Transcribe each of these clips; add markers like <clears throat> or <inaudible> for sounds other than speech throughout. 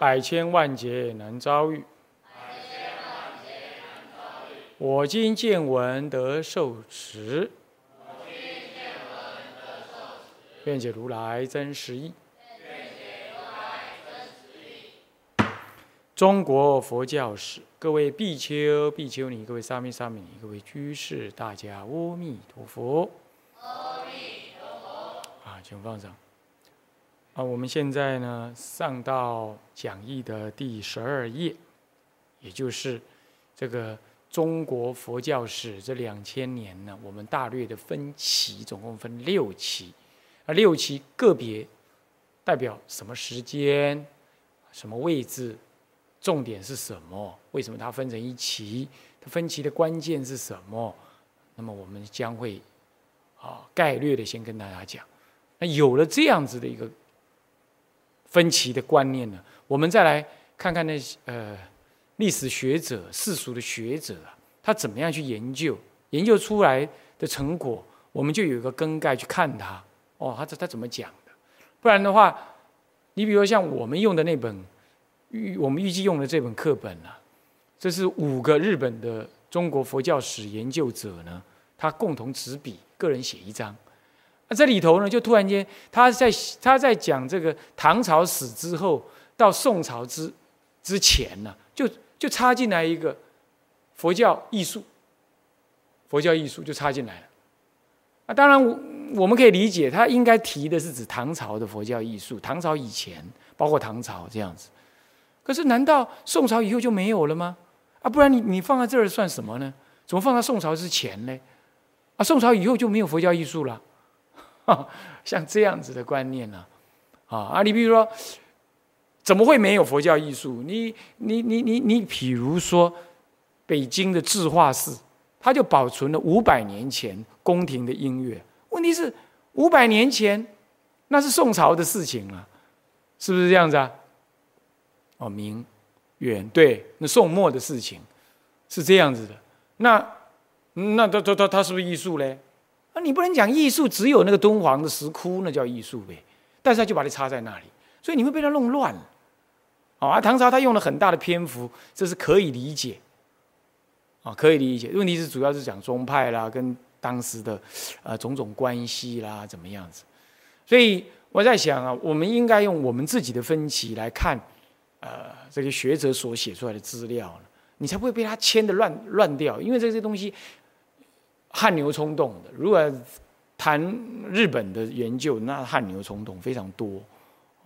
百千万劫难遭遇，我今见闻得受持，愿解如来真实义。中国佛教史，各位比丘、比丘尼，各位沙弥、沙弥尼，各位居士，大家阿弥陀佛。阿弥陀佛。啊，请放上。啊，我们现在呢上到讲义的第十二页，也就是这个中国佛教史这两千年呢，我们大略的分期，总共分六期，啊，六期个别代表什么时间、什么位置、重点是什么？为什么它分成一期？它分期的关键是什么？那么我们将会啊概略的先跟大家讲。那有了这样子的一个。分歧的观念呢？我们再来看看那些呃历史学者、世俗的学者啊，他怎么样去研究，研究出来的成果，我们就有一个根概去看他。哦，他这他怎么讲的？不然的话，你比如像我们用的那本预，我们预计用的这本课本啊，这是五个日本的中国佛教史研究者呢，他共同执笔，个人写一张。那这里头呢，就突然间，他在他在讲这个唐朝死之后到宋朝之之前呢，就就插进来一个佛教艺术，佛教艺术就插进来了。啊，当然我我们可以理解，他应该提的是指唐朝的佛教艺术，唐朝以前，包括唐朝这样子。可是难道宋朝以后就没有了吗？啊，不然你你放在这儿算什么呢？怎么放在宋朝之前呢？啊，宋朝以后就没有佛教艺术了？<laughs> 像这样子的观念呢，啊 <laughs> 啊！你比如说，怎么会没有佛教艺术？你你你你你，比如说北京的智化寺，它就保存了五百年前宫廷的音乐。问题是五百年前那是宋朝的事情啊，是不是这样子啊？哦，明远对，那宋末的事情是这样子的。那那他他他他是不是艺术嘞？啊，你不能讲艺术只有那个敦煌的石窟，那叫艺术呗。但是他就把它插在那里，所以你会被他弄乱了。啊，唐朝他用了很大的篇幅，这是可以理解。啊，可以理解。问题是主要是讲宗派啦，跟当时的呃种种关系啦，怎么样子。所以我在想啊，我们应该用我们自己的分歧来看，呃，这个学者所写出来的资料你才不会被他牵的乱乱掉。因为这些东西。汗牛充栋的，如果谈日本的研究，那汗牛充栋非常多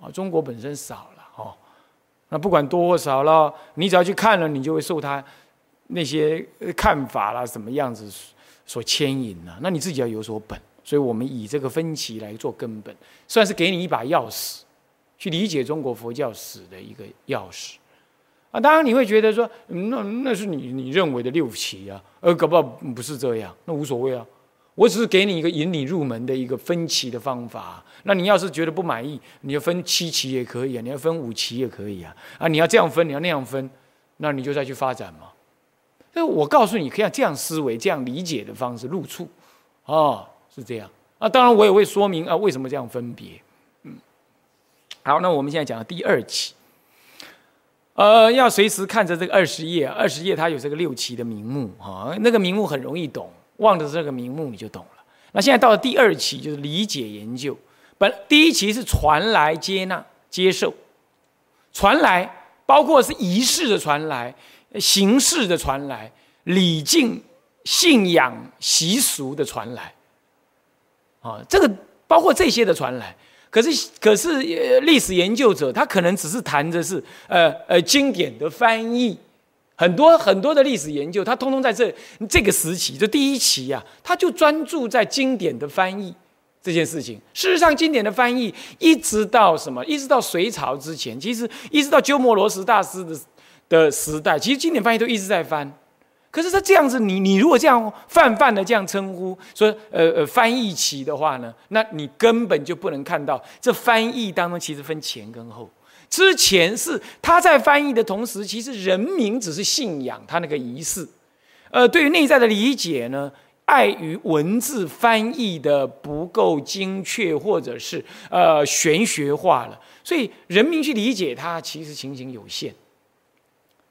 啊。中国本身少了哦，那不管多或少了，你只要去看了，你就会受他那些看法啦，什么样子所牵引呢？那你自己要有所本。所以我们以这个分歧来做根本，算是给你一把钥匙，去理解中国佛教史的一个钥匙。啊，当然你会觉得说，那那是你你认为的六期啊，呃，搞不好不是这样，那无所谓啊。我只是给你一个引你入门的一个分期的方法。那你要是觉得不满意，你要分七期也可以啊，你要分五期也可以啊。啊，你要这样分，你要那样分，那你就再去发展嘛。那我告诉你，可以这样思维、这样理解的方式入处，啊，是这样。啊，当然我也会说明啊，为什么这样分别。嗯，好，那我们现在讲的第二期。呃，要随时看着这个二十页，二十页它有这个六期的名目哈，那个名目很容易懂，望着这个名目你就懂了。那现在到了第二期，就是理解研究。本第一期是传来、接纳、接受，传来包括是仪式的传来、形式的传来、礼敬、信仰、习俗的传来，啊，这个包括这些的传来。可是，可是，历史研究者他可能只是谈的是，呃呃，经典的翻译，很多很多的历史研究，他通通在这这个时期，就第一期呀，他就专注在经典的翻译这件事情。事实上，经典的翻译一直到什么？一直到隋朝之前，其实一直到鸠摩罗什大师的的时代，其实经典翻译都一直在翻。可是他这样子，你你如果这样泛泛的这样称呼，说呃呃翻译起的话呢，那你根本就不能看到这翻译当中其实分前跟后。之前是他在翻译的同时，其实人民只是信仰他那个仪式，呃，对于内在的理解呢，碍于文字翻译的不够精确，或者是呃玄学化了，所以人民去理解它，其实情形有限。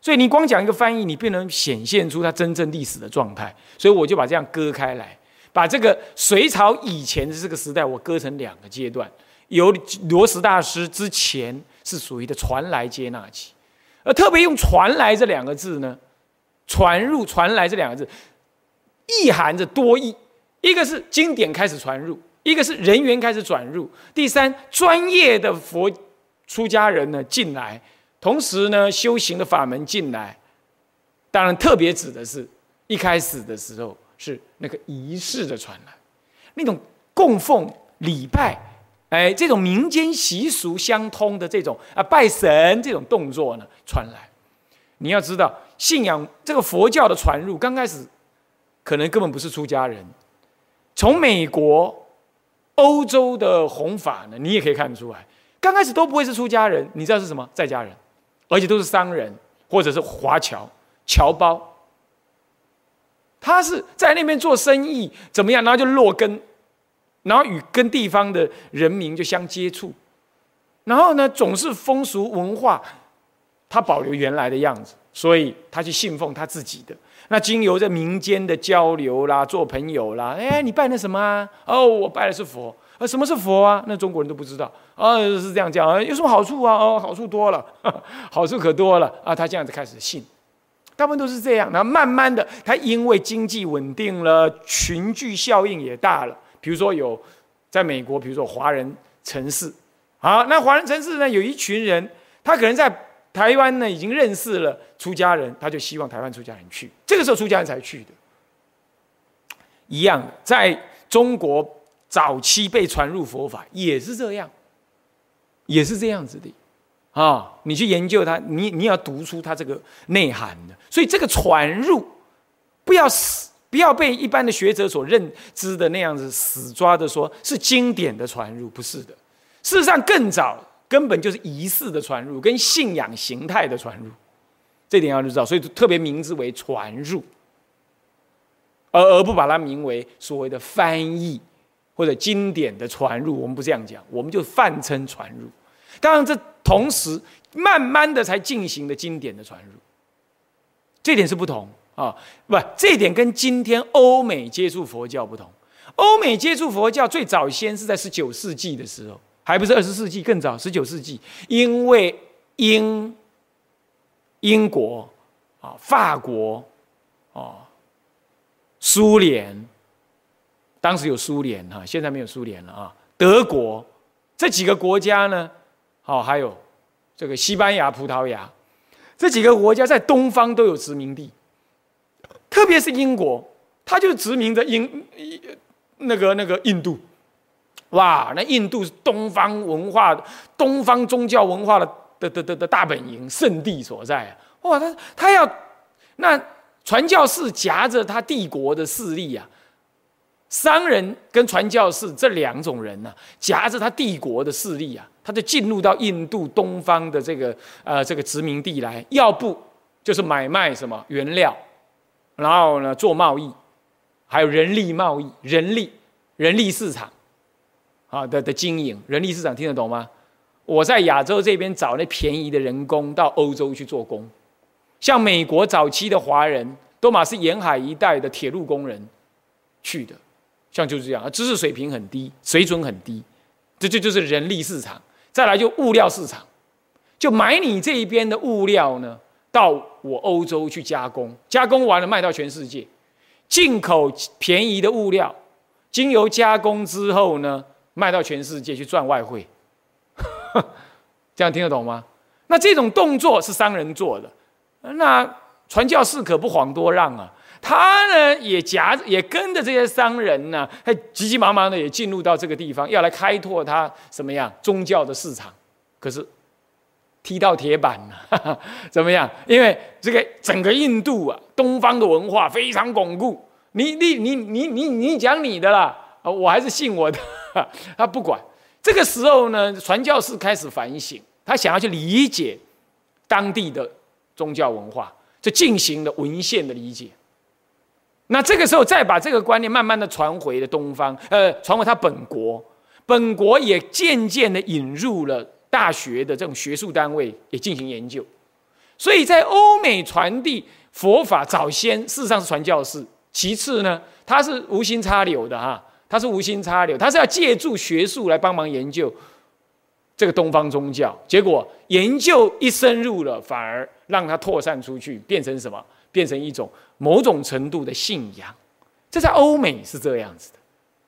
所以你光讲一个翻译，你不能显现出它真正历史的状态。所以我就把这样割开来，把这个隋朝以前的这个时代，我割成两个阶段。由罗什大师之前是属于的传来接纳期，而特别用“传来”这两个字呢，“传入”“传来”这两个字，意含着多义：一个是经典开始传入，一个是人员开始转入，第三，专业的佛出家人呢进来。同时呢，修行的法门进来，当然特别指的是，一开始的时候是那个仪式的传来，那种供奉礼拜，哎，这种民间习俗相通的这种啊拜神这种动作呢传来。你要知道，信仰这个佛教的传入，刚开始可能根本不是出家人，从美国、欧洲的弘法呢，你也可以看得出来，刚开始都不会是出家人，你知道是什么？在家人。而且都是商人，或者是华侨、侨胞，他是在那边做生意，怎么样？然后就落根，然后与跟地方的人民就相接触，然后呢，总是风俗文化，他保留原来的样子，所以他去信奉他自己的。那经由这民间的交流啦，做朋友啦，哎，你拜的什么啊？哦，我拜的是佛。啊，什么是佛啊？那中国人都不知道啊，是这样讲啊，有什么好处啊？哦，好处多了，<laughs> 好处可多了啊！他这样子开始信，大部分都是这样。然后慢慢的，他因为经济稳定了，群聚效应也大了。比如说有在美国，比如说华人城市，好，那华人城市呢，有一群人，他可能在台湾呢已经认识了出家人，他就希望台湾出家人去，这个时候出家人才去的。一样，在中国。早期被传入佛法也是这样，也是这样子的，啊，你去研究它，你你要读出它这个内涵的。所以这个传入，不要死，不要被一般的学者所认知的那样子死抓的说是经典的传入，不是的。事实上更早，根本就是仪式的传入跟信仰形态的传入，这点要知道。所以特别名字为传入，而而不把它名为所谓的翻译。或者经典的传入，我们不这样讲，我们就泛称传入。当然，这同时慢慢的才进行的经典的传入，这点是不同啊。不，这点跟今天欧美接触佛教不同。欧美接触佛教最早先是在十九世纪的时候，还不是二十世纪，更早，十九世纪，因为英英国啊、法国啊、苏联。当时有苏联哈，现在没有苏联了啊。德国这几个国家呢，好，还有这个西班牙、葡萄牙这几个国家在东方都有殖民地，特别是英国，它就殖民着英那个那个印度。哇，那印度是东方文化、东方宗教文化的的的的的大本营、圣地所在啊！哇，他他要那传教士夹着他帝国的势力啊。商人跟传教士这两种人呢，夹着他帝国的势力啊，他就进入到印度东方的这个呃这个殖民地来，要不就是买卖什么原料，然后呢做贸易，还有人力贸易，人力人力市场啊的的经营，人力市场听得懂吗？我在亚洲这边找那便宜的人工到欧洲去做工，像美国早期的华人，多马是沿海一带的铁路工人去的。像就是这样，知识水平很低，水准很低，这这就是人力市场。再来就物料市场，就买你这一边的物料呢，到我欧洲去加工，加工完了卖到全世界。进口便宜的物料，经由加工之后呢，卖到全世界去赚外汇。<laughs> 这样听得懂吗？那这种动作是商人做的，那传教士可不遑多让啊。他呢也夹，也跟着这些商人呢，还急急忙忙的也进入到这个地方，要来开拓他什么样宗教的市场。可是踢到铁板了，<laughs> 怎么样？因为这个整个印度啊，东方的文化非常巩固。你你你你你你讲你的啦，我还是信我的。<laughs> 他不管。这个时候呢，传教士开始反省，他想要去理解当地的宗教文化，就进行了文献的理解。那这个时候再把这个观念慢慢的传回了东方，呃，传回他本国，本国也渐渐的引入了大学的这种学术单位，也进行研究。所以在欧美传递佛法，早先事实上是传教士，其次呢，他是无心插柳的哈。他是无心插柳，他是要借助学术来帮忙研究这个东方宗教。结果研究一深入了，反而让他扩散出去，变成什么？变成一种某种程度的信仰。这在欧美是这样子的，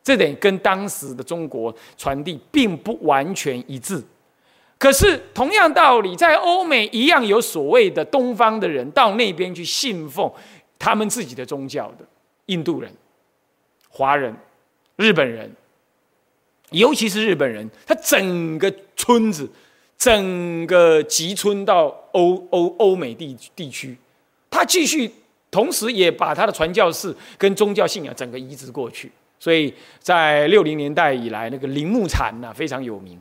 这点跟当时的中国传递并不完全一致。可是同样道理，在欧美一样有所谓的东方的人到那边去信奉他们自己的宗教的印度人、华人。日本人，尤其是日本人，他整个村子，整个集村到欧欧欧美地地区，他继续，同时也把他的传教士跟宗教信仰整个移植过去。所以在六零年代以来，那个铃木禅呐非常有名，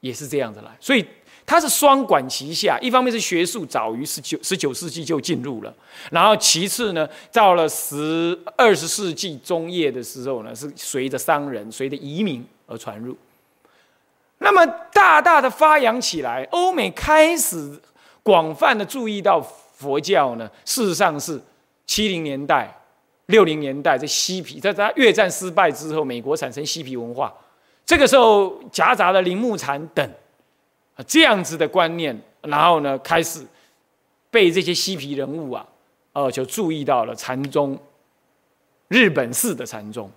也是这样子来。所以。它是双管齐下，一方面是学术早于十九十九世纪就进入了，然后其次呢，到了十二十世纪中叶的时候呢，是随着商人、随着移民而传入，那么大大的发扬起来，欧美开始广泛的注意到佛教呢。事实上是七零年代、六零年代，这嬉皮，在在越战失败之后，美国产生嬉皮文化，这个时候夹杂了铃木禅等。这样子的观念，然后呢，开始被这些嬉皮人物啊，呃，就注意到了禅宗，日本式的禅宗。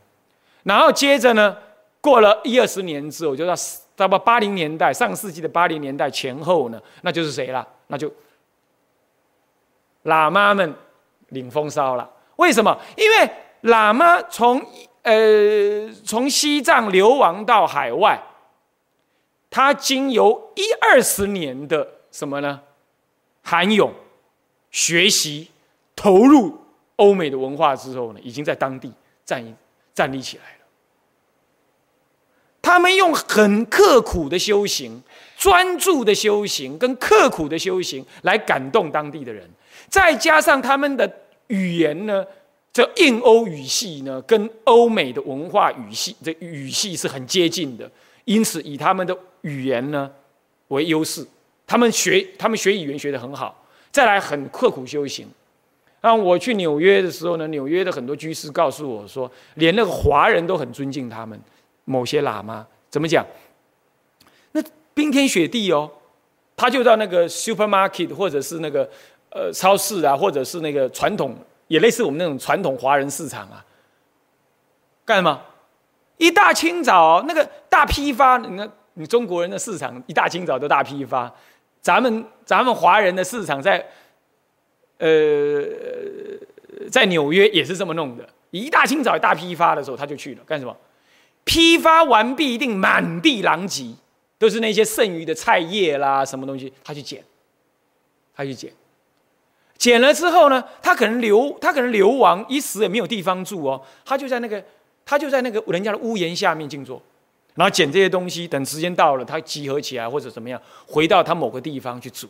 然后接着呢，过了一二十年之后，就到差不多八零年代，上世纪的八零年代前后呢，那就是谁了？那就喇嘛们领风骚了。为什么？因为喇嘛从呃从西藏流亡到海外。他经由一二十年的什么呢？涵勇、学习、投入欧美的文化之后呢，已经在当地站站立起来了。他们用很刻苦的修行、专注的修行跟刻苦的修行来感动当地的人，再加上他们的语言呢，这印欧语系呢，跟欧美的文化语系这语系是很接近的，因此以他们的。语言呢为优势，他们学他们学语言学得很好，再来很刻苦修行。那我去纽约的时候呢，纽约的很多居士告诉我说，连那个华人都很尊敬他们。某些喇嘛怎么讲？冰天雪地哦，他就到那个 supermarket 或者是那个呃超市啊，或者是那个传统也类似我们那种传统华人市场啊，干什么？一大清早那个大批发，你看。你中国人的市场一大清早都大批发，咱们咱们华人的市场在，呃，在纽约也是这么弄的。一大清早一大批发的时候，他就去了干什么？批发完毕，一定满地狼藉，都是那些剩余的菜叶啦，什么东西，他去捡，他去捡。捡了之后呢，他可能流，他可能流亡，一时也没有地方住哦，他就在那个，他就在那个人家的屋檐下面静坐。然后捡这些东西，等时间到了，他集合起来或者怎么样，回到他某个地方去煮。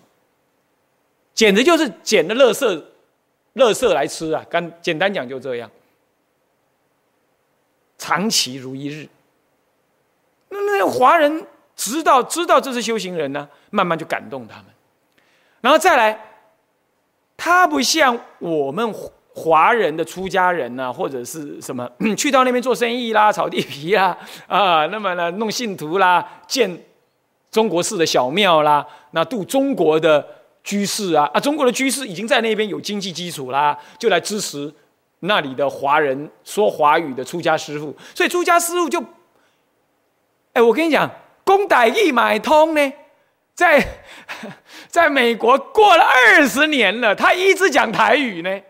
简直就是捡的垃圾，垃圾来吃啊！干简单讲就这样，长期如一日。那那华人知道知道这是修行人呢，慢慢就感动他们。然后再来，他不像我们。华人的出家人呐，或者是什么 <clears throat> 去到那边做生意啦、炒地皮啦，啊，那么呢弄信徒啦、建中国式的小庙啦，那度中国的居士啊，啊，中国的居士已经在那边有经济基础啦，就来支持那里的华人说华语的出家师傅，所以出家师傅就，哎，我跟你讲，公歹义买通呢，在 <laughs> 在美国过了二十年了，他一直讲台语呢。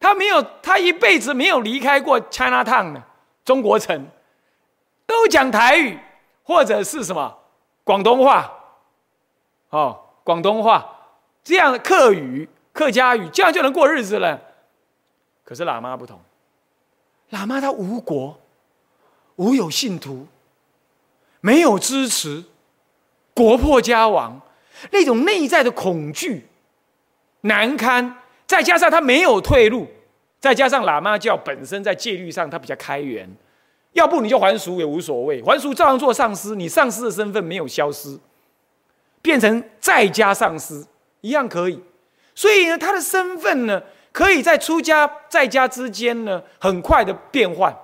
他没有，他一辈子没有离开过 China Town 的中国城，都讲台语或者是什么广东话，哦，广东话。这样的客语、客家语，这样就能过日子了。可是喇嘛不同，喇嘛他无国，无有信徒，没有支持，国破家亡，那种内在的恐惧难堪，再加上他没有退路，再加上喇嘛教本身在戒律上他比较开源。要不你就还俗也无所谓，还俗照样做上司，你上司的身份没有消失，变成在家上司一样可以。所以呢，他的身份呢，可以在出家在家之间呢，很快的变换。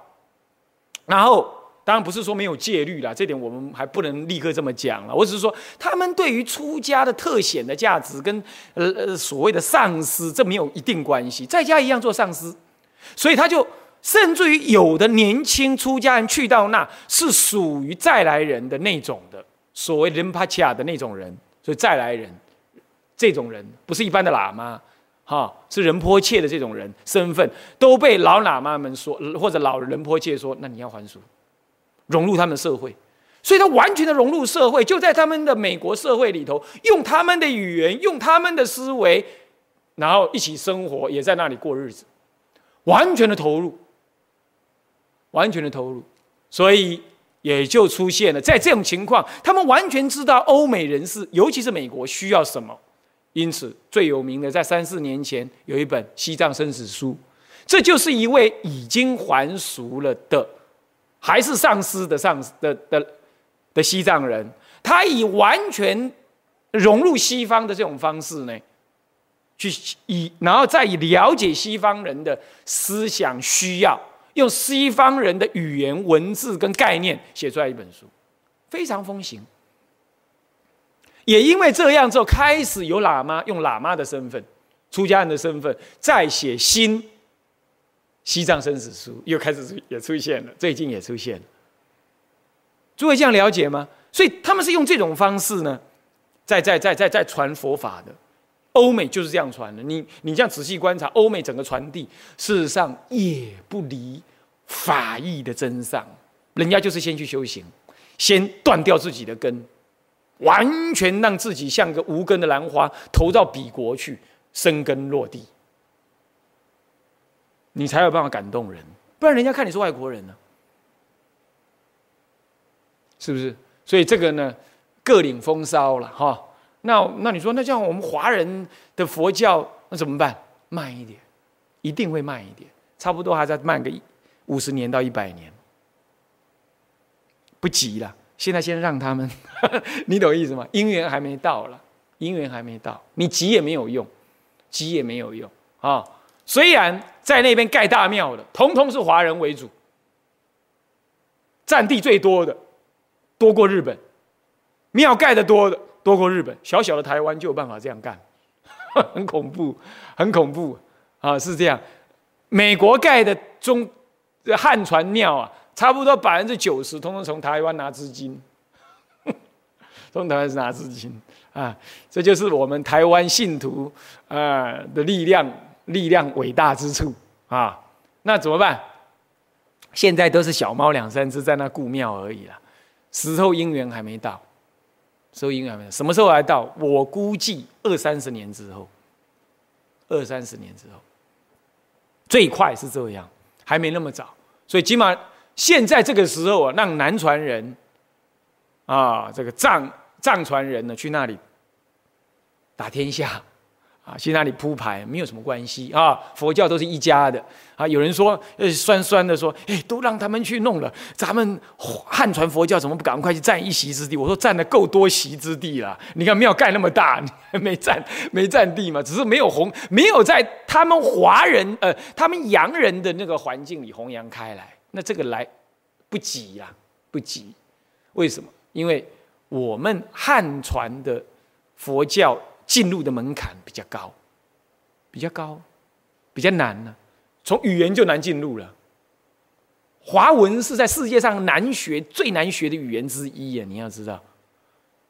然后，当然不是说没有戒律啦，这点我们还不能立刻这么讲了。我只是说，他们对于出家的特显的价值，跟呃呃所谓的上司，这没有一定关系，在家一样做上司，所以他就。甚至于有的年轻出家人去到那，是属于再来人的那种的，所谓仁帕恰的那种人，所以再来人，这种人不是一般的喇嘛，哈，是仁波切的这种人身份，都被老喇嘛们说，或者老仁波切说，那你要还俗，融入他们的社会，所以他完全的融入社会，就在他们的美国社会里头，用他们的语言，用他们的思维，然后一起生活，也在那里过日子，完全的投入。完全的投入，所以也就出现了在这种情况，他们完全知道欧美人士，尤其是美国需要什么，因此最有名的在三四年前有一本《西藏生死书》，这就是一位已经还俗了的，还是上司的上司的的的西藏人，他以完全融入西方的这种方式呢，去以然后再以了解西方人的思想需要。用西方人的语言、文字跟概念写出来一本书，非常风行。也因为这样之后，开始有喇嘛用喇嘛的身份、出家人的身份，再写新《西藏生死书》，又开始也出现了，最近也出现了。诸位这样了解吗？所以他们是用这种方式呢，在在在在在传佛法的。欧美就是这样传的。你你这样仔细观察，欧美整个传递，事实上也不离法义的真相。人家就是先去修行，先断掉自己的根，完全让自己像个无根的兰花投到彼国去生根落地，你才有办法感动人。不然人家看你是外国人呢，是不是？所以这个呢，各领风骚了哈。那那你说，那像我们华人的佛教，那怎么办？慢一点，一定会慢一点，差不多还在慢个五十年到一百年，不急了。现在先让他们，<laughs> 你懂意思吗？因缘还没到了，因缘还没到，你急也没有用，急也没有用啊。虽然在那边盖大庙的，通通是华人为主，占地最多的，多过日本，庙盖的多的。多过日本，小小的台湾就有办法这样干，<laughs> 很恐怖，很恐怖啊！是这样，美国盖的中汉传庙啊，差不多百分之九十，通通从台湾拿资金，<laughs> 从台湾拿资金啊！这就是我们台湾信徒啊的力量，力量伟大之处啊！那怎么办？现在都是小猫两三只在那顾庙而已了，时候因缘还没到。收音还没到，什么时候来到？我估计二三十年之后，二三十年之后，最快是这样，还没那么早。所以起码现在这个时候啊，让南传人啊，这个藏藏传人呢，去那里打天下。啊，去那里铺排没有什么关系啊，佛教都是一家的啊。有人说，呃，酸酸的说，哎，都让他们去弄了，咱们汉传佛教怎么不赶快去占一席之地？我说占的够多席之地了，你看庙盖那么大，<laughs> 没占没占地嘛？只是没有弘，没有在他们华人呃，他们洋人的那个环境里弘扬开来，那这个来不急呀，不急。为什么？因为我们汉传的佛教。进入的门槛比较高，比较高，比较难呢。从语言就难进入了。华文是在世界上难学、最难学的语言之一啊！你要知道，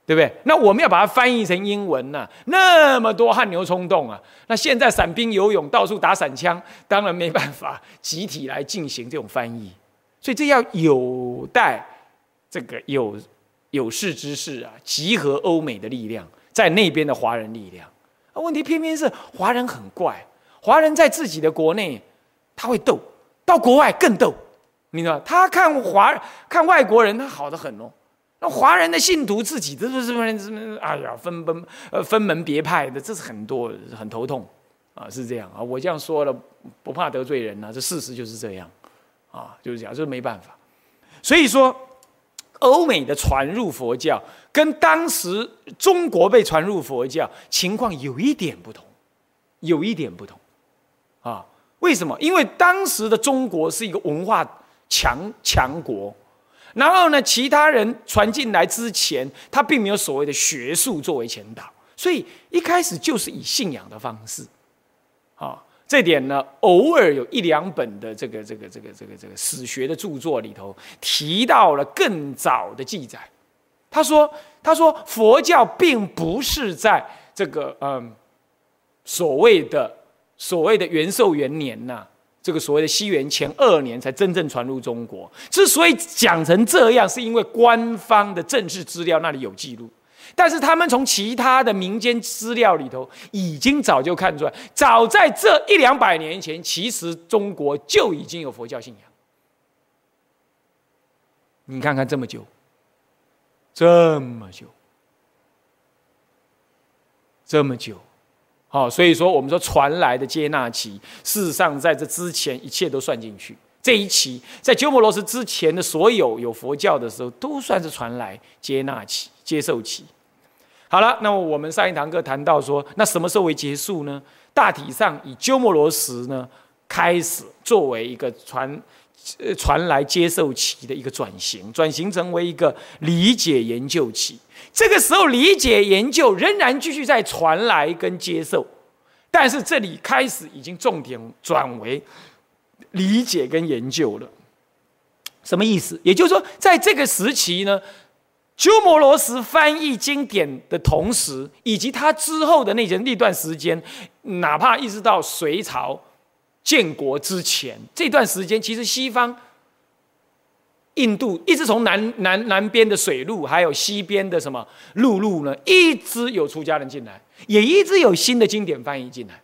对不对？那我们要把它翻译成英文呢？那么多汗牛充栋啊！那现在伞兵游泳，到处打伞枪，当然没办法集体来进行这种翻译。所以这要有待这个有有识之士啊，集合欧美的力量。在那边的华人力量。问题偏偏是华人很怪，华人在自己的国内他会斗，到国外更斗，你知道他看华看外国人，他好的很哦。那华人的信徒自己都是什么什么？哎呀，分分呃分门别派的，这是很多很头痛啊，是这样啊。我这样说了，不怕得罪人呐，这事实就是这样啊，就是这样，这没办法。所以说，欧美的传入佛教跟当时中国被传入佛教情况有一点不同，有一点不同啊。为什么？因为当时的中国是一个文化强强国。然后呢，其他人传进来之前，他并没有所谓的学术作为前导，所以一开始就是以信仰的方式，啊，这点呢，偶尔有一两本的这个这个这个这个这个史学的著作里头提到了更早的记载。他说：“他说佛教并不是在这个嗯所谓的所谓的元寿元年呐。”这个所谓的西元前二年才真正传入中国。之所以讲成这样，是因为官方的正式资料那里有记录，但是他们从其他的民间资料里头，已经早就看出来，早在这一两百年前，其实中国就已经有佛教信仰。你看看这么久，这么久，这么久。好，所以说我们说传来的接纳期，事实上在这之前一切都算进去。这一期在鸠摩罗什之前的所有有佛教的时候，都算是传来接纳期、接受期。好了，那么我们上一堂课谈到说，那什么时候为结束呢？大体上以鸠摩罗什呢开始作为一个传呃传来接受期的一个转型，转型成为一个理解研究期。这个时候，理解研究仍然继续在传来跟接受，但是这里开始已经重点转为理解跟研究了。什么意思？也就是说，在这个时期呢，鸠摩罗什翻译经典的同时，以及他之后的那些那段时间，哪怕一直到隋朝建国之前这段时间，其实西方。印度一直从南南南边的水路，还有西边的什么陆路呢，一直有出家人进来，也一直有新的经典翻译进来，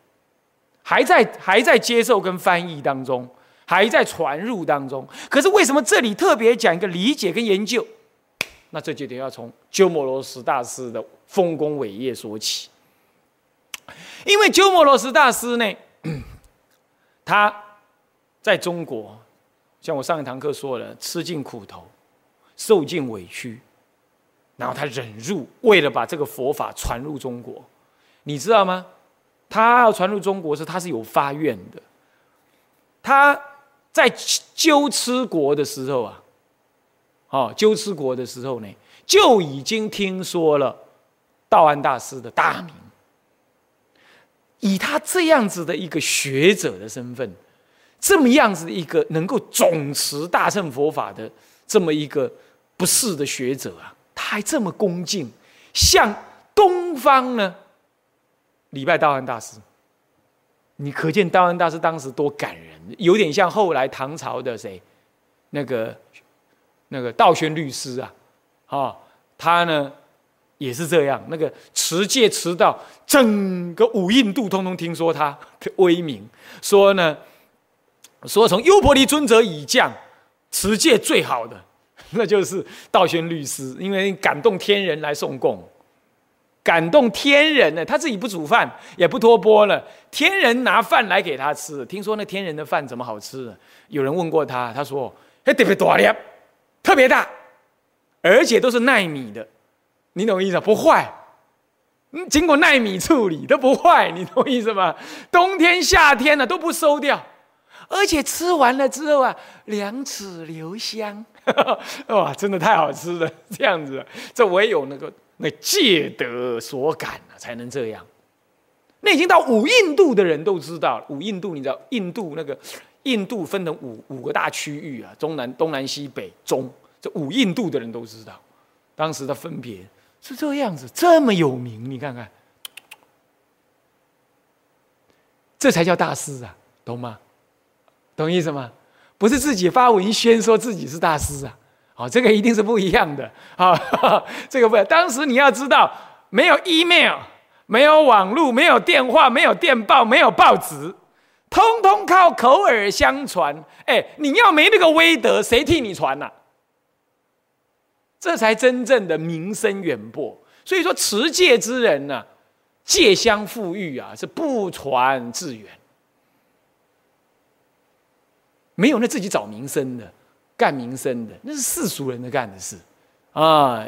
还在还在接受跟翻译当中，还在传入当中。可是为什么这里特别讲一个理解跟研究？那这就得要从鸠摩罗什大师的丰功伟业说起，因为鸠摩罗什大师呢，他在中国。像我上一堂课说了，吃尽苦头，受尽委屈，然后他忍辱，为了把这个佛法传入中国，你知道吗？他要传入中国时，他是有发愿的。他在鸠吃国的时候啊，哦，鸠兹国的时候呢，就已经听说了道安大师的大名。以他这样子的一个学者的身份。这么样子的一个能够总持大乘佛法的这么一个不世的学者啊，他还这么恭敬，向东方呢礼拜道安大师。你可见道安大师当时多感人，有点像后来唐朝的谁，那个那个道宣律师啊，啊，他呢也是这样，那个持戒持到整个五印度通通听说他的威名，说呢。说从优婆离尊者以降，持戒最好的，<laughs> 那就是道宣律师，因为感动天人来送供，感动天人呢，他自己不煮饭，也不托钵了，天人拿饭来给他吃。听说那天人的饭怎么好吃？有人问过他，他说：“哎，特别大粒，特别大，而且都是耐米的，你懂意思不坏，嗯，经过耐米处理都不坏，你懂意思吗？冬天夏天呢都不收掉。”而且吃完了之后啊，两齿留香，<laughs> 哇，真的太好吃了！这样子，这唯有那个那戒德所感啊，才能这样。那已经到五印度的人都知道。五印度，你知道，印度那个印度分成五五个大区域啊，中南、东南西北中，这五印度的人都知道，当时的分别是这样子，这么有名，你看看，这才叫大师啊，懂吗？懂意思吗？不是自己发文宣说自己是大师啊！好，这个一定是不一样的啊！这个不，当时你要知道，没有 email，没有网络，没有电话，没有电报，没有报纸，通通靠口耳相传。哎，你要没那个威德，谁替你传呐？这才真正的名声远播。所以说，持戒之人呢，戒相富裕啊，是不传自远，没有那自己找名声的，干名声的，那是世俗人的干的事啊。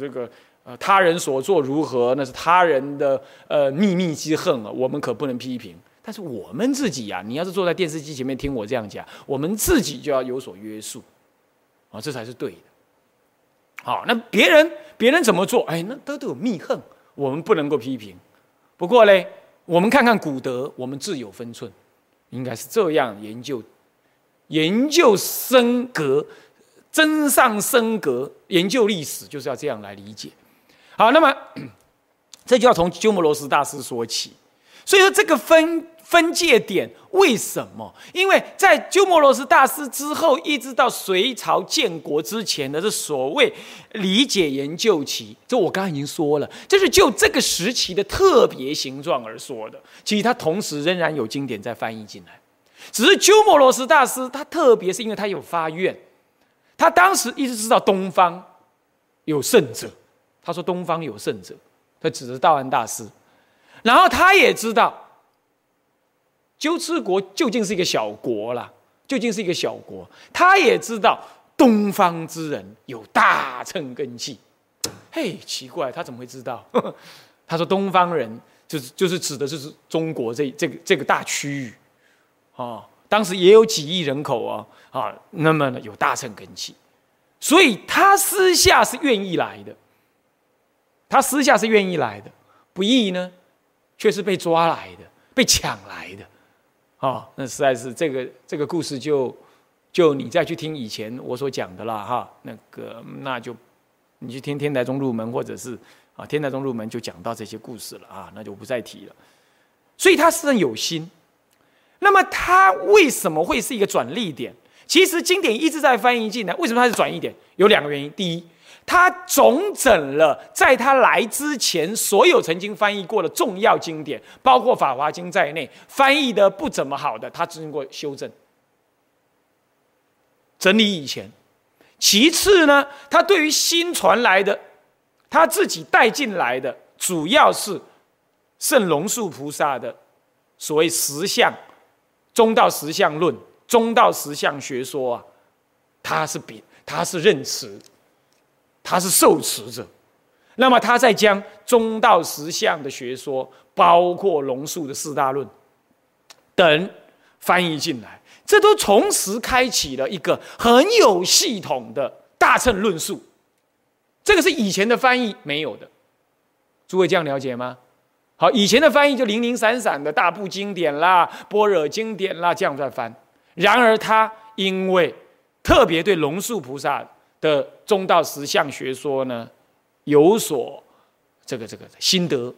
这个呃，他人所做如何，那是他人的呃秘密之恨啊，我们可不能批评。但是我们自己呀，你要是坐在电视机前面听我这样讲，我们自己就要有所约束啊，这才是对的。好，那别人别人怎么做？哎，那都都有密恨，我们不能够批评。不过嘞，我们看看古德，我们自有分寸，应该是这样研究，研究升格，真上升格，研究历史就是要这样来理解。好，那么这就要从鸠摩罗什大师说起。所以说这个分。分界点为什么？因为在鸠摩罗什大师之后，一直到隋朝建国之前的这所谓理解研究期，这我刚刚已经说了，这是就这个时期的特别形状而说的。其实他同时仍然有经典在翻译进来，只是鸠摩罗什大师他特别是因为他有发愿，他当时一直知道东方有圣者，他说东方有圣者，他指着道安大师，然后他也知道。鸠兹国究竟是一个小国啦，究竟是一个小国。他也知道东方之人有大乘根器，嘿，奇怪，他怎么会知道？<laughs> 他说东方人就是就是指的就是中国这这个这个大区域，啊，当时也有几亿人口啊啊，那么呢有大乘根器，所以他私下是愿意来的，他私下是愿意来的，不易呢，却是被抓来的，被抢来的。哦，那实在是这个这个故事就就你再去听以前我所讲的啦哈，那个那就你去听天台中入门或者是啊天台中入门就讲到这些故事了啊，那就不再提了。所以他是有心。那么他为什么会是一个转捩点？其实经典一直在翻译进来，为什么它是转捩点？有两个原因。第一。他总整了在他来之前所有曾经翻译过的重要经典，包括《法华经》在内，翻译的不怎么好的，他经过修正、整理以前。其次呢，他对于新传来的，他自己带进来的，主要是圣龙树菩萨的所谓实相、中道实相论、中道实相学说啊，他是比他是认识。他是受持者，那么他在将中道实相的学说，包括龙树的四大论等翻译进来，这都同时开启了一个很有系统的大乘论述。这个是以前的翻译没有的，诸位这样了解吗？好，以前的翻译就零零散散的大部经典啦、般若经典啦这样在翻，然而他因为特别对龙树菩萨。的中道实相学说呢，有所这个这个心得，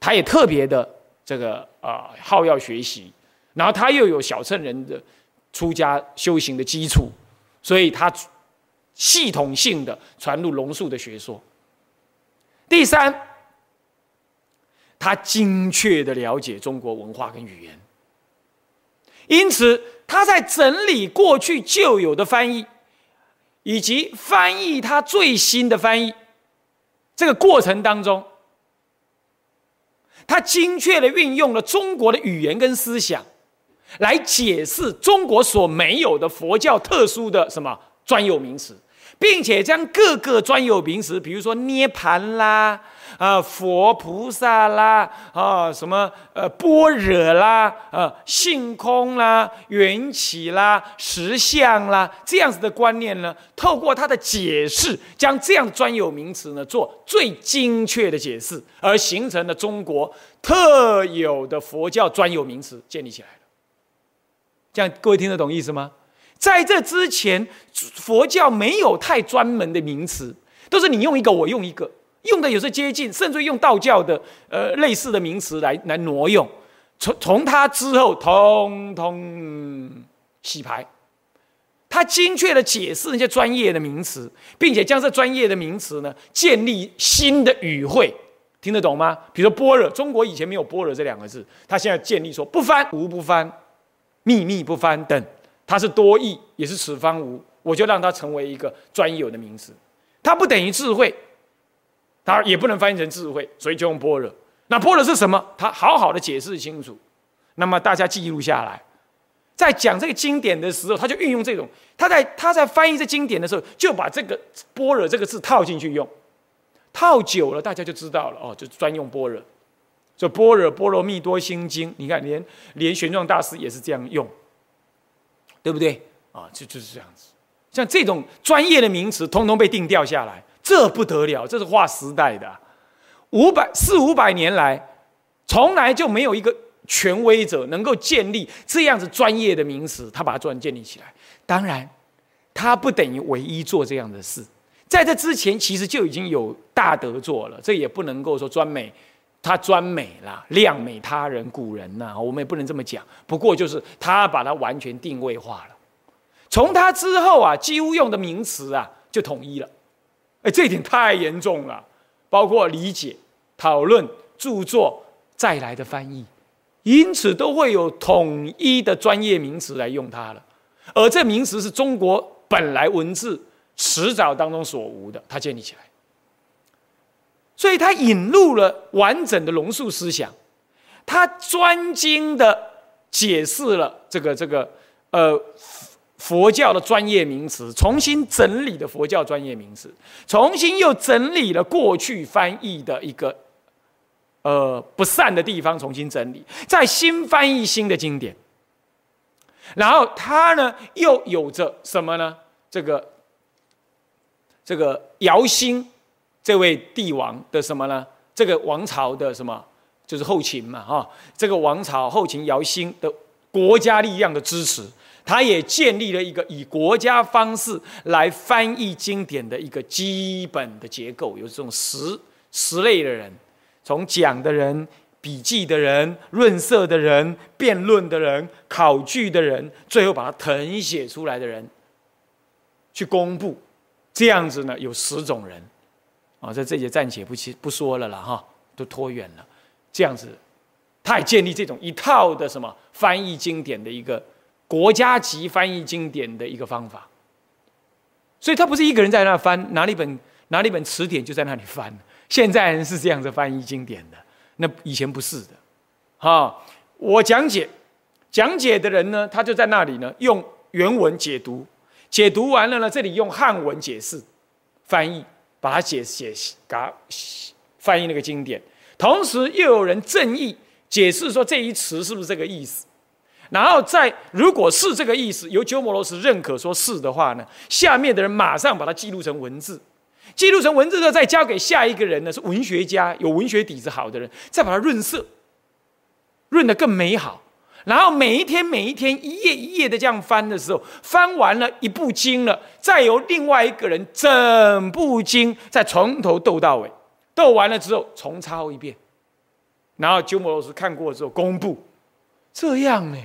他也特别的这个啊好要学习，然后他又有小乘人的出家修行的基础，所以他系统性的传入龙树的学说。第三，他精确的了解中国文化跟语言，因此他在整理过去旧有的翻译。以及翻译他最新的翻译，这个过程当中，他精确的运用了中国的语言跟思想，来解释中国所没有的佛教特殊的什么专有名词。并且将各个专有名词，比如说涅槃啦、啊佛菩萨啦、啊什么呃般若啦、呃性空啦、缘起啦、实相啦这样子的观念呢，透过他的解释，将这样专有名词呢做最精确的解释，而形成了中国特有的佛教专有名词建立起来了。这样各位听得懂意思吗？在这之前，佛教没有太专门的名词，都是你用一个，我用一个，用的有时接近，甚至用道教的呃类似的名词来来挪用。从从它之后，通通洗牌。他精确的解释那些专业的名词，并且将这专业的名词呢，建立新的语汇，听得懂吗？比如说般若，中国以前没有般若这两个字，他现在建立说不翻无不翻，秘密不翻等，它是多义，也是此方无，我就让它成为一个专有的名词，它不等于智慧，它也不能翻译成智慧，所以就用般若。那般若是什么？他好好的解释清楚，那么大家记录下来。在讲这个经典的时候，他就运用这种，他在他在翻译这经典的时候，就把这个“般若”这个字套进去用，套久了，大家就知道了哦，就专用般若。这《般若波罗蜜多心经》，你看，连连玄奘大师也是这样用，对不对？啊，就就是这样子。像这种专业的名词，通通被定调下来，这不得了，这是划时代的。五百四五百年来，从来就没有一个。权威者能够建立这样子专业的名词，他把它专建立起来。当然，他不等于唯一做这样的事。在这之前，其实就已经有大德做了。这也不能够说专美，他专美啦，亮美他人古人呐，我们也不能这么讲。不过就是他把它完全定位化了。从他之后啊，几乎用的名词啊就统一了。哎，这一点太严重了。包括理解、讨论、著作，再来的翻译。因此都会有统一的专业名词来用它了，而这名词是中国本来文字迟早当中所无的，它建立起来，所以它引入了完整的龙树思想，它专精的解释了这个这个呃佛教的专业名词，重新整理的佛教专业名词，重新又整理了过去翻译的一个。呃，不善的地方重新整理，再新翻译新的经典，然后他呢又有着什么呢？这个这个姚兴这位帝王的什么呢？这个王朝的什么？就是后秦嘛，哈，这个王朝后秦姚兴的国家力量的支持，他也建立了一个以国家方式来翻译经典的一个基本的结构，有这种十十类的人。从讲的人、笔记的人、润色的人、辩论的人、考据的人，最后把它誊写出来的人，去公布，这样子呢，有十种人，啊，在这里暂且不不说了了哈，都拖远了。这样子，他也建立这种一套的什么翻译经典的一个国家级翻译经典的一个方法。所以他不是一个人在那翻，拿了一本拿了一本词典就在那里翻。现在人是这样子翻译经典的，那以前不是的，哈。我讲解，讲解的人呢，他就在那里呢，用原文解读，解读完了呢，这里用汉文解释，翻译，把它写写嘎翻译那个经典，同时又有人正义解释说这一词是不是这个意思，然后再如果是这个意思，由鸠摩罗什认可说是的话呢，下面的人马上把它记录成文字。记录成文字之后，再交给下一个人呢？是文学家，有文学底子好的人，再把它润色，润得更美好。然后每一天、每一天、一页一页的这样翻的时候，翻完了一部经了，再由另外一个人整部经再从头斗到尾，斗完了之后重抄一遍，然后鸠摩罗什看过之后公布，这样呢？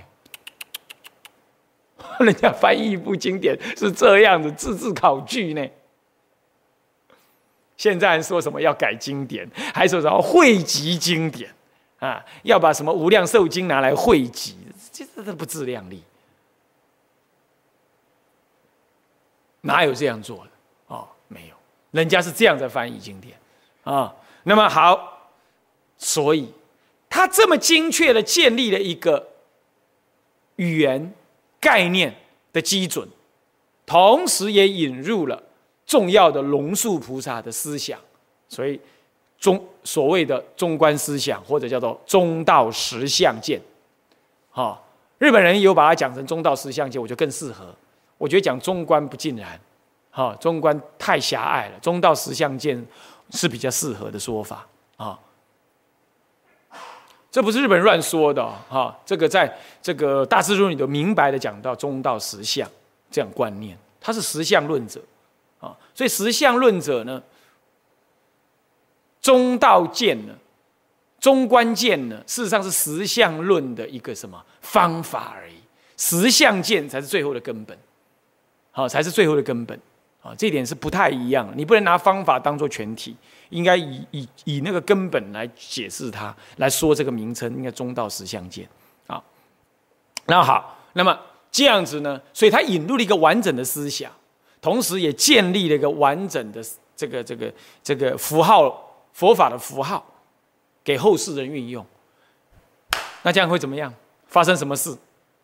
<laughs> 人家翻译一部经典是这样子，字字考据呢？现在说什么要改经典，还说什么汇集经典啊？要把什么无量寿经拿来汇集，这这这不自量力，哪有这样做的？哦，没有，人家是这样在翻译经典啊。那么好，所以他这么精确的建立了一个语言概念的基准，同时也引入了。重要的龙树菩萨的思想，所以中所谓的中观思想，或者叫做中道实相见，哈，日本人有把它讲成中道实相见，我觉得更适合。我觉得讲中观不尽然，哈，中观太狭隘了，中道实相见是比较适合的说法啊。这不是日本乱说的哈，这个在这个大智论里头明白的讲到中道实相这样观念，他是实相论者。啊，所以实相论者呢，中道见呢，中观见呢，事实上是实相论的一个什么方法而已。实相见才是最后的根本。好才是最后的根本啊，这点是不太一样。你不能拿方法当做全体，应该以以以那个根本来解释它，来说这个名称，应该中道实相见啊。那好，那么这样子呢，所以他引入了一个完整的思想，同时也建立了一个完整的这个这个这个符号佛法的符号，给后世人运用。那这样会怎么样？发生什么事？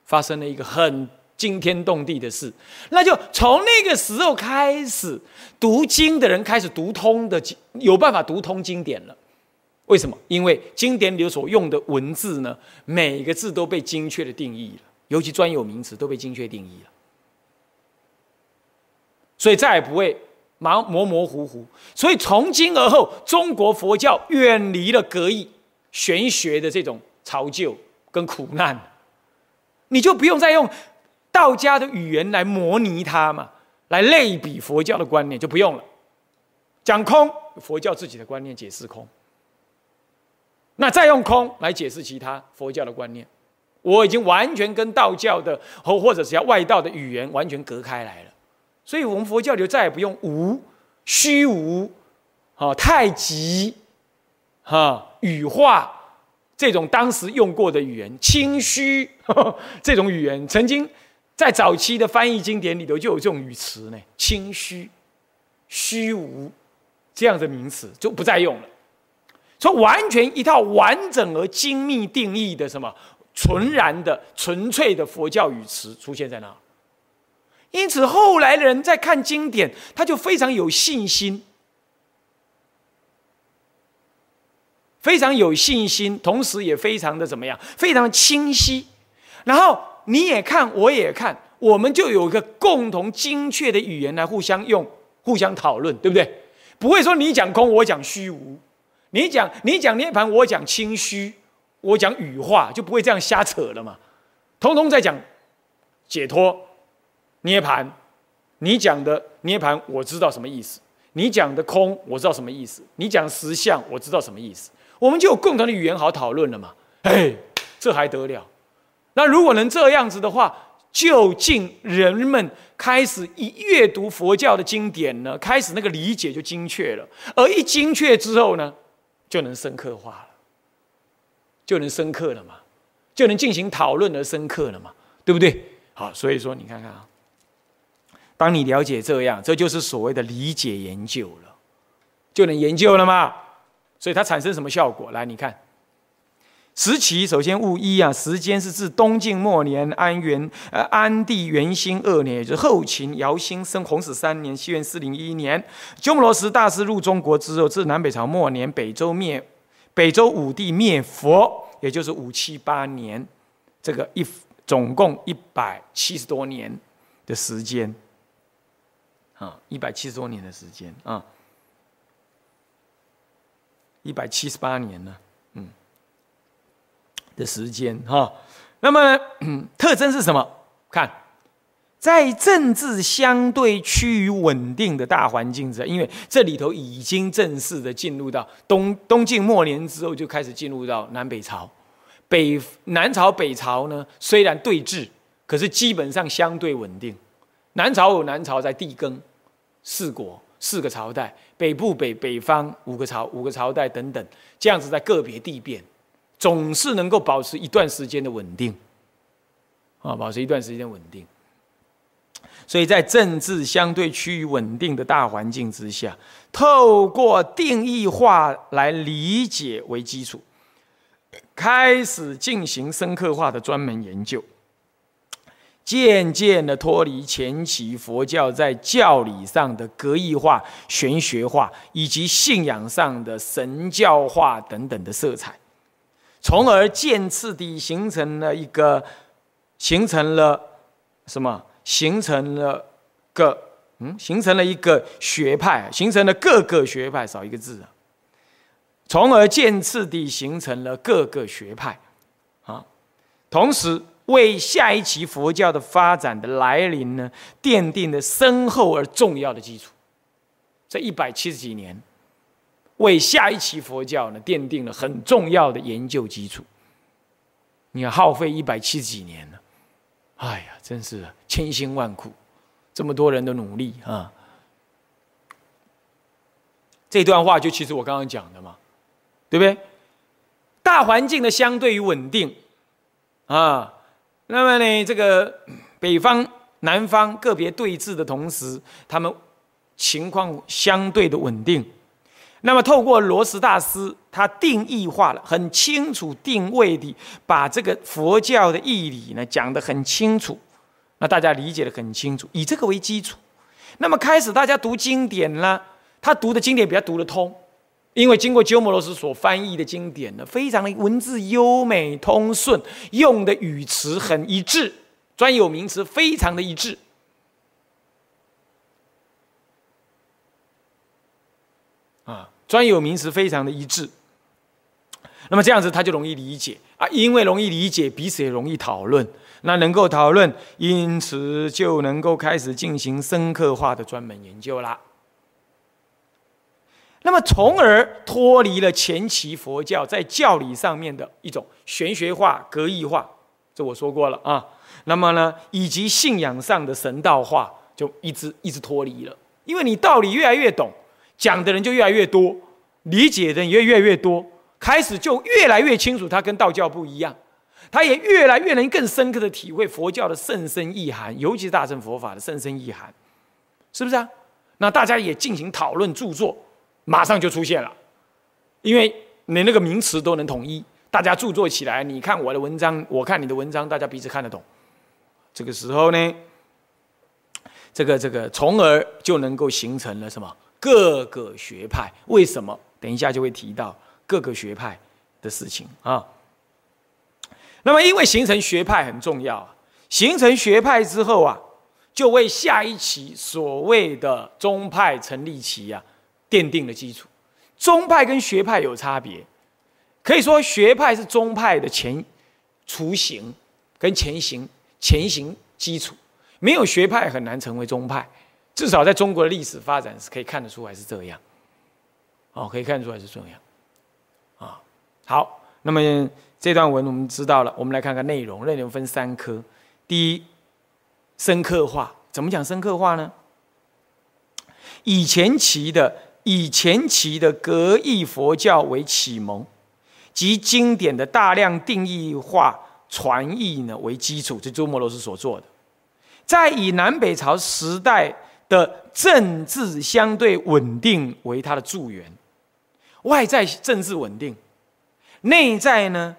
发生了一个很惊天动地的事，那就从那个时候开始，读经的人开始读通的，有办法读通经典了。为什么？因为经典里所用的文字呢，每个字都被精确的定义了，尤其专有名词都被精确定义了，所以再也不会盲模模糊糊。所以从今而后，中国佛教远离了格义玄学的这种潮旧跟苦难。你就不用再用道家的语言来模拟它嘛，来类比佛教的观念就不用了。讲空，佛教自己的观念解释空，那再用空来解释其他佛教的观念，我已经完全跟道教的或或者是叫外道的语言完全隔开来了。所以我们佛教就再也不用无、虚无、啊太极、哈羽化。这种当时用过的语言，清虚 <laughs> 这种语言，曾经在早期的翻译经典里头就有这种语词呢。清虚、虚无这样的名词就不再用了，说完全一套完整而精密定义的什么纯然的、纯粹的佛教语词出现在那。因此，后来的人在看经典，他就非常有信心。非常有信心，同时也非常的怎么样？非常清晰。然后你也看，我也看，我们就有一个共同精确的语言来互相用、互相讨论，对不对？不会说你讲空，我讲虚无；你讲你讲涅盘，我讲清虚，我讲羽化，就不会这样瞎扯了嘛。通通在讲解脱、涅盘。你讲的涅盘，我知道什么意思；你讲的空，我知道什么意思；你讲实相，我知道什么意思。我们就有共同的语言好讨论了嘛？哎，这还得了？那如果能这样子的话，究竟人们开始一阅读佛教的经典呢？开始那个理解就精确了，而一精确之后呢，就能深刻化了，就能深刻了嘛？就能进行讨论而深刻了嘛？对不对？好，所以说你看看啊，当你了解这样，这就是所谓的理解研究了，就能研究了吗？所以它产生什么效果？来，你看，时期首先戊一啊，时间是自东晋末年安元呃安帝元兴二年，也就是后秦姚兴生弘始三年，西元四零一年，鸠摩罗什大师入中国之后，至南北朝末年，北周灭北周武帝灭佛，也就是五七八年，这个一总共一百七十多年的时间啊，一百七十多年的时间啊。一百七十八年呢，的时间哈。那么 <clears throat> 特征是什么？看，在政治相对趋于稳定的大环境之下，因为这里头已经正式的进入到东东晋末年之后，就开始进入到南北朝。北南朝、北朝呢，虽然对峙，可是基本上相对稳定。南朝有南朝在地更四国。四个朝代，北部北北方五个朝五个朝代等等，这样子在个别地变，总是能够保持一段时间的稳定，啊，保持一段时间稳定。所以在政治相对趋于稳定的大环境之下，透过定义化来理解为基础，开始进行深刻化的专门研究。渐渐的脱离前期佛教在教理上的格义化、玄学化，以及信仰上的神教化等等的色彩，从而渐次地形成了一个，形成了什么？形成了个嗯，形成了一个学派，形成了各个学派，少一个字啊。从而渐次地形成了各个学派，啊，同时。为下一期佛教的发展的来临呢，奠定了深厚而重要的基础。这一百七十几年，为下一期佛教呢，奠定了很重要的研究基础。你看，耗费一百七十几年了，哎呀，真是千辛万苦，这么多人的努力啊。这段话就其实我刚刚讲的嘛，对不对？大环境的相对于稳定啊，那么呢，这个 <coughs> 北方、南方个别对峙的同时，他们情况相对的稳定。那么透过罗什大师，他定义化了，很清楚定位的，把这个佛教的义理呢讲得很清楚，那大家理解的很清楚，以这个为基础，那么开始大家读经典了。他读的经典比较读得通，因为经过鸠摩罗什所翻译的经典呢，非常的文字优美通顺，用的语词很一致，专有名词非常的一致，啊，专有名词非常的一致。那么这样子他就容易理解啊，因为容易理解，彼此也容易讨论，那能够讨论，因此就能够开始进行深刻化的专门研究啦。那么，从而脱离了前期佛教在教理上面的一种玄学化、格义化，这我说过了啊。那么呢，以及信仰上的神道化，就一直一直脱离了。因为你道理越来越懂，讲的人就越来越多，理解的人也越来越多，开始就越来越清楚，它跟道教不一样，他也越来越能更深刻的体会佛教的甚深意涵，尤其是大乘佛法的甚深意涵，是不是啊？那大家也进行讨论著作。马上就出现了，因为你那个名词都能统一，大家著作起来，你看我的文章，我看你的文章，大家彼此看得懂。这个时候呢，这个这个，从而就能够形成了什么各个学派？为什么？等一下就会提到各个学派的事情啊。那么，因为形成学派很重要啊，形成学派之后啊，就为下一期所谓的宗派成立期啊。奠定了基础，宗派跟学派有差别，可以说学派是宗派的前雏形跟前行前行基础，没有学派很难成为宗派，至少在中国的历史发展是可以看得出来是这样，哦，可以看出来是这样，啊，好，那么这段文我们知道了，我们来看看内容，内容分三科，第一，深刻化，怎么讲深刻化呢？以前期的。以前期的格义佛教为启蒙，及经典的大量定义化传译呢为基础，这周摩罗什所做的。再以南北朝时代的政治相对稳定为他的助缘，外在政治稳定，内在呢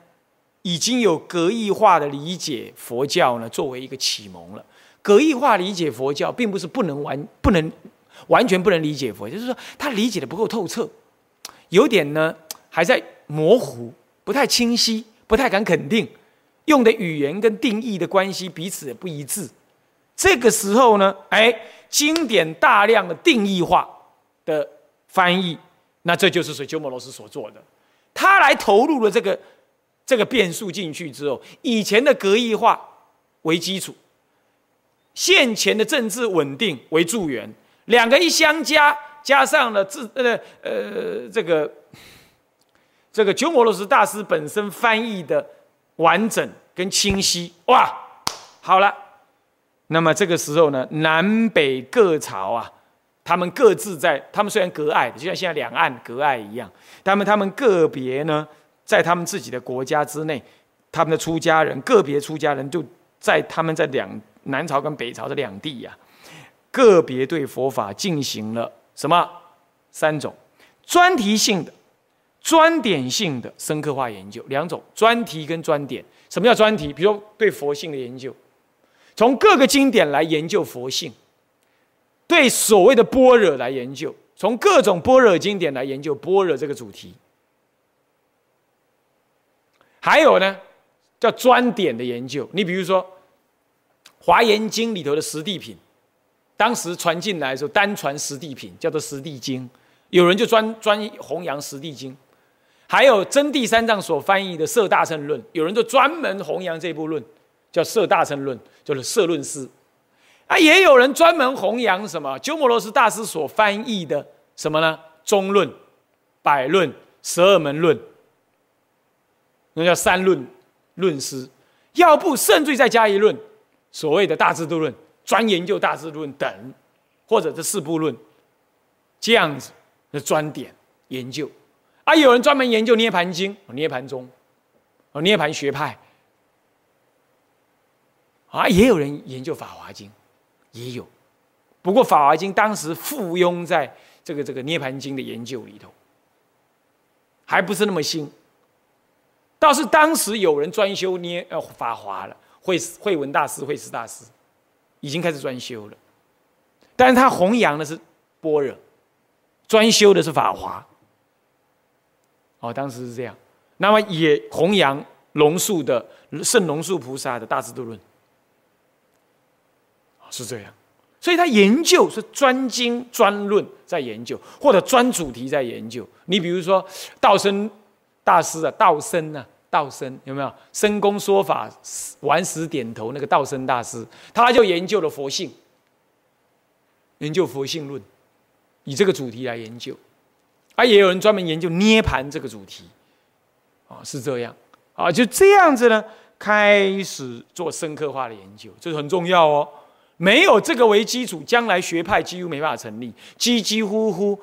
已经有格义化的理解佛教呢作为一个启蒙了。格义化理解佛教，并不是不能完不能。完全不能理解佛，就是说他理解的不够透彻，有点呢还在模糊，不太清晰，不太敢肯定，用的语言跟定义的关系彼此也不一致。这个时候呢，哎，经典大量的定义化的翻译，那这就是水鸠摩罗什所做的，他来投入了这个这个变数进去之后，以前的格义化为基础，现前的政治稳定为助缘。两个一相加，加上了自呃呃这个这个鸠摩罗什大师本身翻译的完整跟清晰，哇，好了，那么这个时候呢，南北各朝啊，他们各自在，他们虽然隔爱，就像现在两岸隔爱一样，他们他们个别呢，在他们自己的国家之内，他们的出家人个别出家人就在他们在两南朝跟北朝的两地呀。个别对佛法进行了什么三种专题性的、专点性的深刻化研究，两种专题跟专点。什么叫专题？比如对佛性的研究，从各个经典来研究佛性；对所谓的般若来研究，从各种般若经典来研究般若这个主题。还有呢，叫专点的研究。你比如说《华严经》里头的十地品。当时传进来的时候，单传十地品，叫做十地经。有人就专专弘扬十地经，还有真谛三藏所翻译的《摄大乘论》，有人就专门弘扬这部论，叫《摄大乘论》，就是摄论师。啊，也有人专门弘扬什么？鸠摩罗什大师所翻译的什么呢？中论、百论、十二门论，那叫三论论师。要不，甚至再加一论，所谓的大智度论。专研究大智论等，或者这四部论，这样子的专点研究。啊，有人专门研究涅盘经、涅盘宗，哦，涅盘学派。啊，也有人研究法华经，也有。不过法华经当时附庸在这个这个涅盘经的研究里头，还不是那么新。倒是当时有人专修涅呃法华了，慧慧文大师、慧思大师已经开始专修了，但是他弘扬的是般若，专修的是法华。哦，当时是这样，那么也弘扬龙树的圣龙树菩萨的大智度论，是这样，所以他研究是专精专论在研究，或者专主题在研究。你比如说道生大师啊，道生啊，道生有没有？深公说法，顽石点头那个道生大师，他就研究了佛性，研究佛性论，以这个主题来研究。啊，也有人专门研究涅盘这个主题，啊，是这样，啊，就这样子呢，开始做深刻化的研究，这是很重要哦。没有这个为基础，将来学派几乎没办法成立，几几乎乎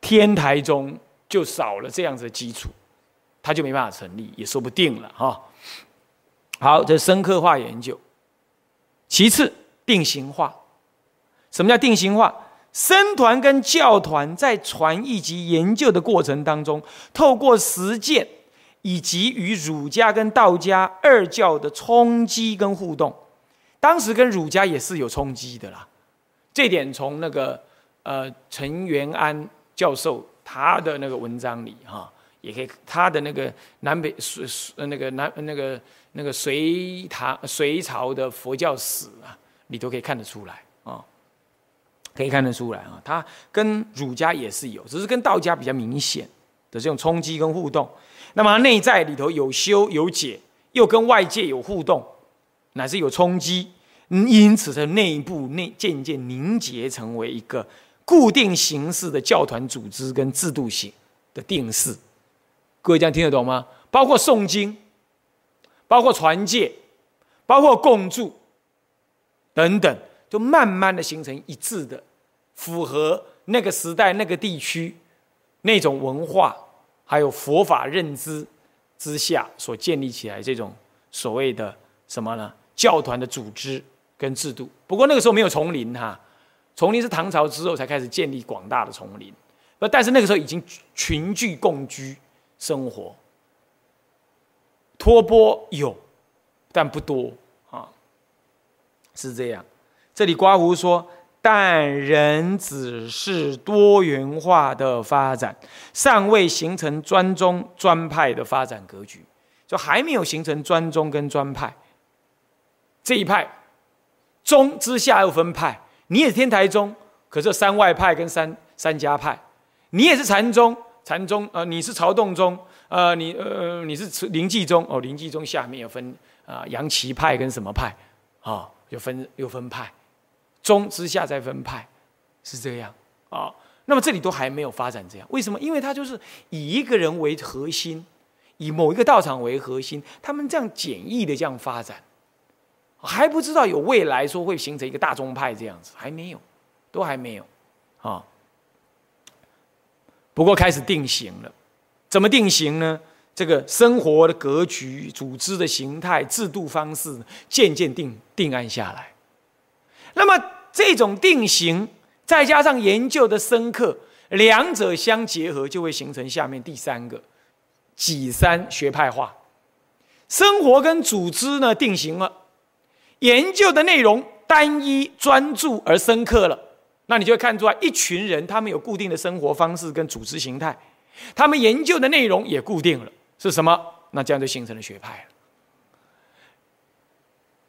天台中就少了这样子的基础，它就没办法成立，也说不定了哈。好，这深刻化研究。其次，定型化。什么叫定型化？僧团跟教团在传译及研究的过程当中，透过实践以及与儒家跟道家二教的冲击跟互动，当时跟儒家也是有冲击的啦。这点从那个呃陈元安教授他的那个文章里哈，也可以他的那个南北隋那个南那个那个隋唐隋朝的佛教史啊，你都可以看得出来啊。可以看得出来啊，他跟儒家也是有，只是跟道家比较明显的这种冲击跟互动。那么内在里头有修有解，又跟外界有互动，乃至有冲击，因此在内部内渐渐凝结成为一个固定形式的教团组织跟制度性的定式。各位这样听得懂吗？包括诵经，包括传戒，包括共住等等，就慢慢的形成一致的。符合那个时代、那个地区那种文化，还有佛法认知之下所建立起来这种所谓的什么呢？教团的组织跟制度。不过那个时候没有丛林哈，丛林是唐朝之后才开始建立广大的丛林。不，但是那个时候已经群聚共居生活，托钵有，但不多啊，是这样。这里刮胡说。但人只是多元化的发展，尚未形成专宗专派的发展格局，就还没有形成专宗跟专派这一派，宗之下又分派。你也是天台宗，可是三外派跟三三家派，你也是禅宗，禅宗呃你是曹洞宗，呃你呃你是灵济宗哦，灵济宗下面有分啊杨岐派跟什么派啊，又分又分派。中之下再分派，是这样啊。那么这里都还没有发展这样，为什么？因为他就是以一个人为核心，以某一个道场为核心，他们这样简易的这样发展，还不知道有未来说会形成一个大宗派这样子，还没有，都还没有啊。不过开始定型了，怎么定型呢？这个生活的格局、组织的形态、制度方式渐渐定定案下来。那么这种定型，再加上研究的深刻，两者相结合，就会形成下面第三个几三学派化。生活跟组织呢定型了，研究的内容单一专注而深刻了，那你就会看出来，一群人他们有固定的生活方式跟组织形态，他们研究的内容也固定了，是什么？那这样就形成了学派了。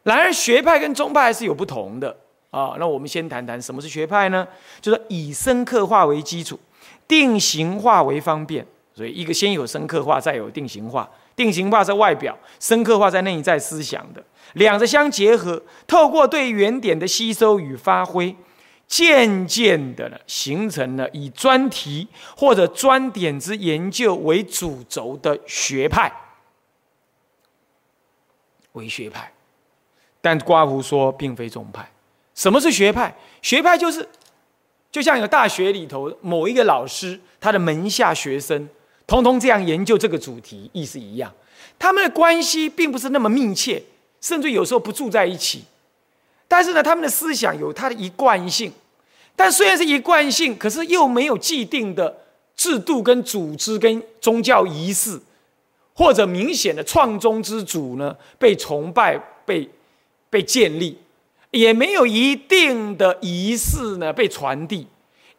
然而学派跟宗派还是有不同的。啊，那我们先谈谈什么是学派呢？就是以深刻化为基础，定型化为方便。所以，一个先有深刻化，再有定型化。定型化在外表，深刻化在内在思想的，两者相结合，透过对原点的吸收与发挥，渐渐的呢，形成了以专题或者专点之研究为主轴的学派，为学派。但刮胡说，并非宗派。什么是学派？学派就是，就像有大学里头某一个老师，他的门下学生，通通这样研究这个主题，意思一样。他们的关系并不是那么密切，甚至有时候不住在一起。但是呢，他们的思想有它的一贯性。但虽然是一贯性，可是又没有既定的制度、跟组织、跟宗教仪式，或者明显的创宗之主呢被崇拜、被被建立。也没有一定的仪式呢被传递，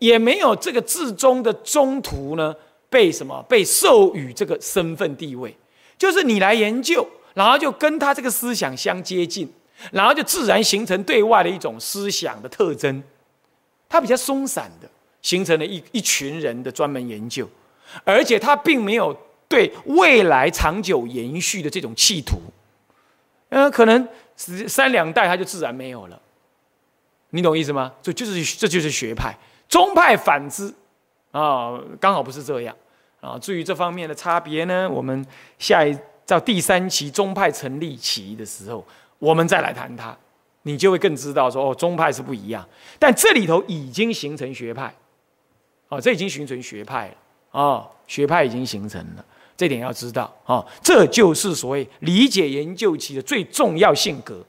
也没有这个至宗的宗徒呢被什么被授予这个身份地位，就是你来研究，然后就跟他这个思想相接近，然后就自然形成对外的一种思想的特征，它比较松散的形成了一一群人的专门研究，而且他并没有对未来长久延续的这种企图，呃，可能。三两代他就自然没有了，你懂意思吗？这就是这就是学派，宗派反之啊，刚好不是这样啊。至于这方面的差别呢，我们下一到第三期宗派成立期的时候，我们再来谈它，你就会更知道说哦，宗派是不一样，但这里头已经形成学派，哦，这已经形成学派了啊，学派已经形成了。这点要知道啊，这就是所谓理解研究期的最重要性格。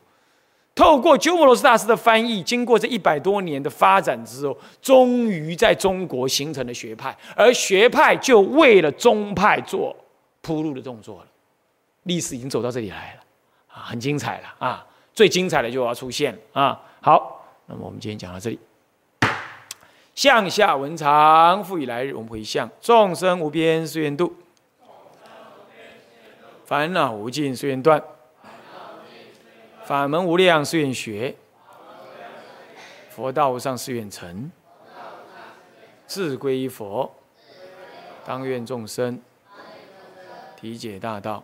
透过鸠摩罗什大师的翻译，经过这一百多年的发展之后，终于在中国形成了学派，而学派就为了宗派做铺路的动作了。历史已经走到这里来了啊，很精彩了啊，最精彩的就要出现了啊。好，那么我们今天讲到这里。向下文长，复以来日，我们回向众生无边誓愿度。烦恼无尽，誓愿断；法门无量，誓愿学；佛道无上，誓愿成。自归依佛，当愿众生体解大道，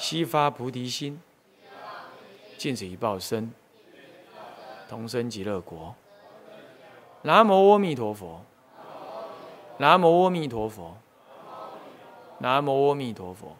悉发菩提心，尽此一报身，同生极乐国。南无阿弥陀佛。南无阿弥陀佛。南无阿弥陀佛。